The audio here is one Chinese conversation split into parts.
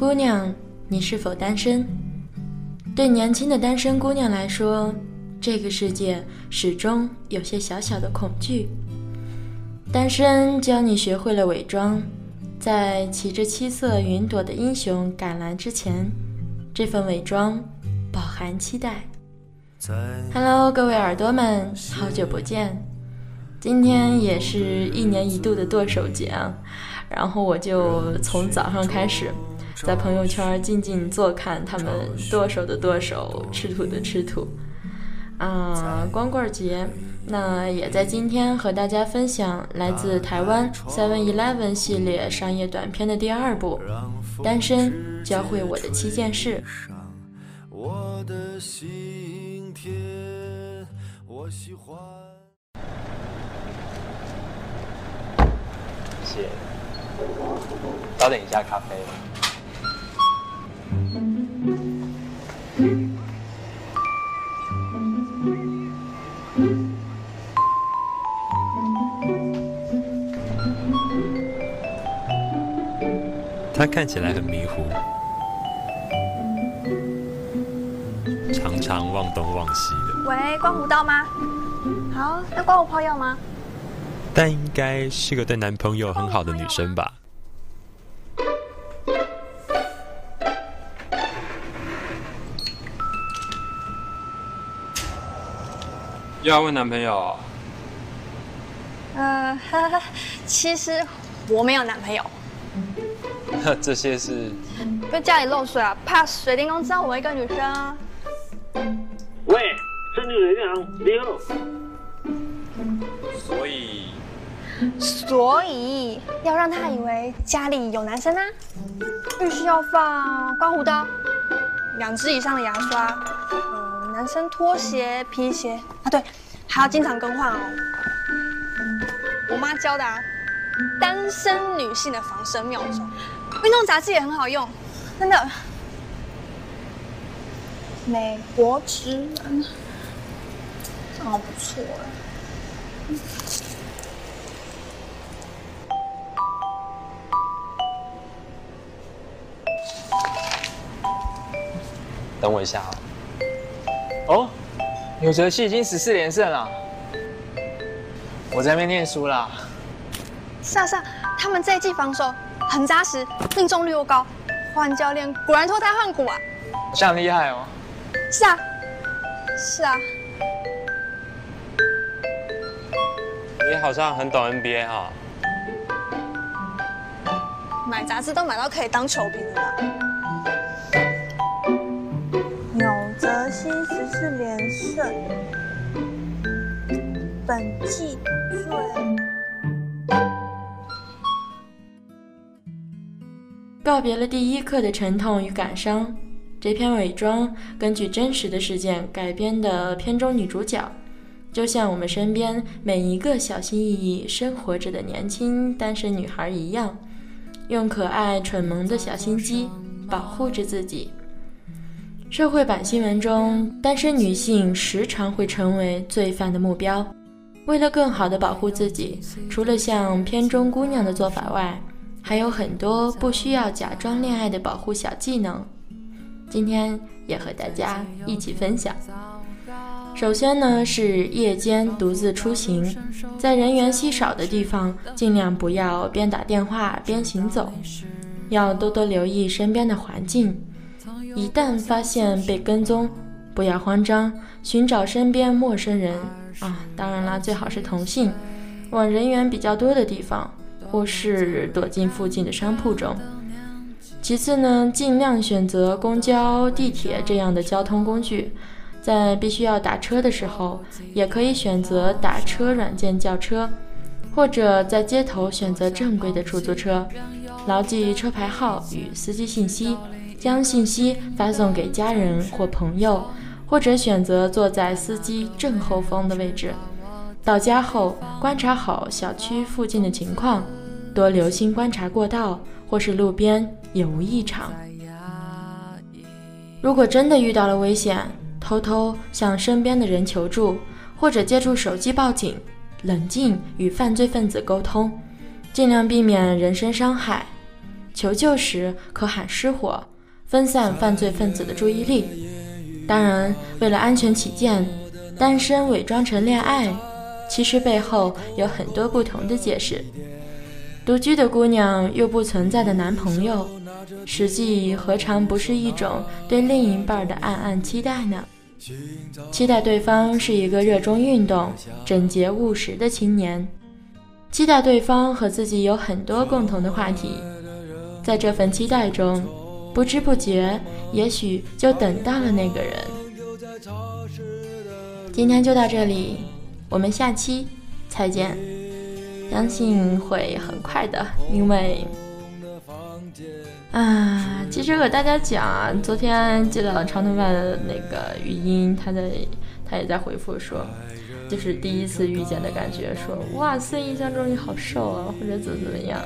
姑娘，你是否单身？对年轻的单身姑娘来说，这个世界始终有些小小的恐惧。单身教你学会了伪装，在骑着七色云朵的英雄赶来之前，这份伪装饱含期待。Hello，各位耳朵们，好久不见！今天也是一年一度的剁手节啊，然后我就从早上开始，在朋友圈静静坐看他们剁手的剁手，吃土的吃土。啊，光棍节，那也在今天和大家分享来自台湾 Seven Eleven 系列商业短片的第二部《单身教会我的七件事》。谢谢，稍等一下，咖啡。他看起来很迷糊，常常忘东忘西的。喂，刮胡刀吗？好，要刮我朋友吗？但应该是个对男朋友很好的女生吧？又要问男朋友？呃，其实我没有男朋友。这些是，因为家里漏水啊，怕水电工知道我一个女生啊。喂，这里有人，你好。所以，所以要让他以为家里有男生啊。浴室要放刮胡刀，两支以上的牙刷，嗯，男生拖鞋、皮鞋啊，对，还要经常更换哦。我妈教的啊，单身女性的防身妙招。运动杂志也很好用，真的。美国职人，好不错哎。等我一下啊。哦，纽泽西已经十四连胜了。我在那边念书啦。是啊是啊，他们这一季防守。很扎实，命中率又高，换教练果然脱胎换骨啊！这样厉害哦。是啊，是啊。你好像很懂 NBA 哈。买杂志都买到可以当球评了。纽泽西十四连胜，本季最。告别了第一课的沉痛与感伤，这篇伪装根据真实的事件改编的片中女主角，就像我们身边每一个小心翼翼生活着的年轻单身女孩一样，用可爱蠢萌的小心机保护着自己。社会版新闻中，单身女性时常会成为罪犯的目标。为了更好的保护自己，除了像片中姑娘的做法外，还有很多不需要假装恋爱的保护小技能，今天也和大家一起分享。首先呢，是夜间独自出行，在人员稀少的地方，尽量不要边打电话边行走，要多多留意身边的环境。一旦发现被跟踪，不要慌张，寻找身边陌生人啊，当然啦，最好是同性，往人员比较多的地方。或是躲进附近的商铺中。其次呢，尽量选择公交、地铁这样的交通工具。在必须要打车的时候，也可以选择打车软件叫车，或者在街头选择正规的出租车。牢记车牌号与司机信息，将信息发送给家人或朋友，或者选择坐在司机正后方的位置。到家后，观察好小区附近的情况。多留心观察过道或是路边有无异常。如果真的遇到了危险，偷偷向身边的人求助，或者借助手机报警，冷静与犯罪分子沟通，尽量避免人身伤害。求救时可喊失火，分散犯罪分子的注意力。当然，为了安全起见，单身伪装成恋爱，其实背后有很多不同的解释。独居的姑娘又不存在的男朋友，实际何尝不是一种对另一半的暗暗期待呢？期待对方是一个热衷运动、整洁务实的青年，期待对方和自己有很多共同的话题，在这份期待中，不知不觉，也许就等到了那个人。今天就到这里，我们下期再见。相信会很快的，因为啊，其实和大家讲，昨天接到长头发的那个语音，他在他也在回复说，就是第一次遇见的感觉，说哇塞，印象中你好瘦啊，或者怎么怎么样，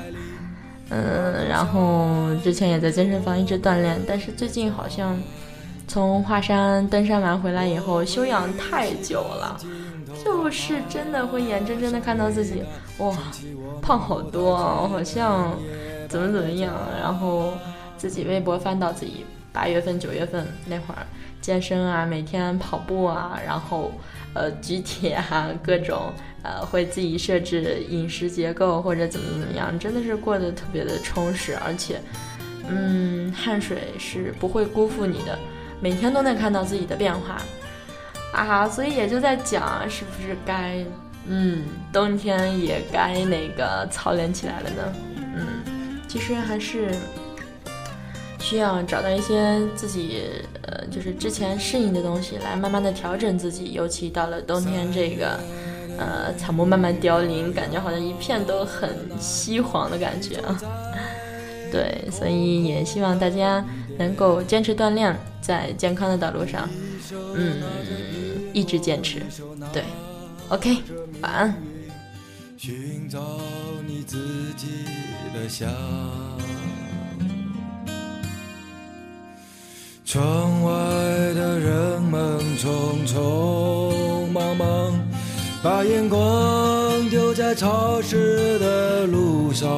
嗯，然后之前也在健身房一直锻炼，但是最近好像从华山登山完回来以后，休养太久了。就是真的会眼睁睁的看到自己哇胖好多啊，好像怎么怎么样，然后自己微博翻到自己八月份九月份那会儿健身啊，每天跑步啊，然后呃举铁啊，各种呃会自己设置饮食结构或者怎么怎么样，真的是过得特别的充实，而且嗯汗水是不会辜负你的，每天都能看到自己的变化。啊，所以也就在讲，是不是该，嗯，冬天也该那个操练起来了呢？嗯，其实还是需要找到一些自己，呃，就是之前适应的东西，来慢慢的调整自己。尤其到了冬天，这个，呃，草木慢慢凋零，感觉好像一片都很稀黄的感觉啊。对，所以也希望大家能够坚持锻炼，在健康的道路上，嗯。一直坚持，对，OK，晚安。寻找你自己的香。窗外的人们匆匆忙忙，把眼光丢在潮湿的路上。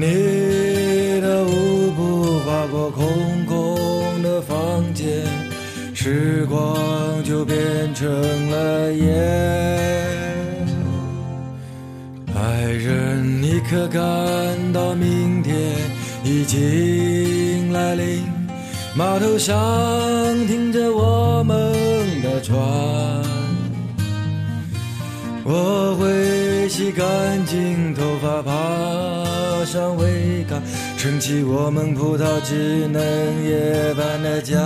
你的舞步划过空空的房间。时光就变成了烟，爱人，你可感到明天已经来临？码头上停着我们的船，我会洗干净头发，爬爬上桅杆，撑起我们葡萄枝嫩叶般的家。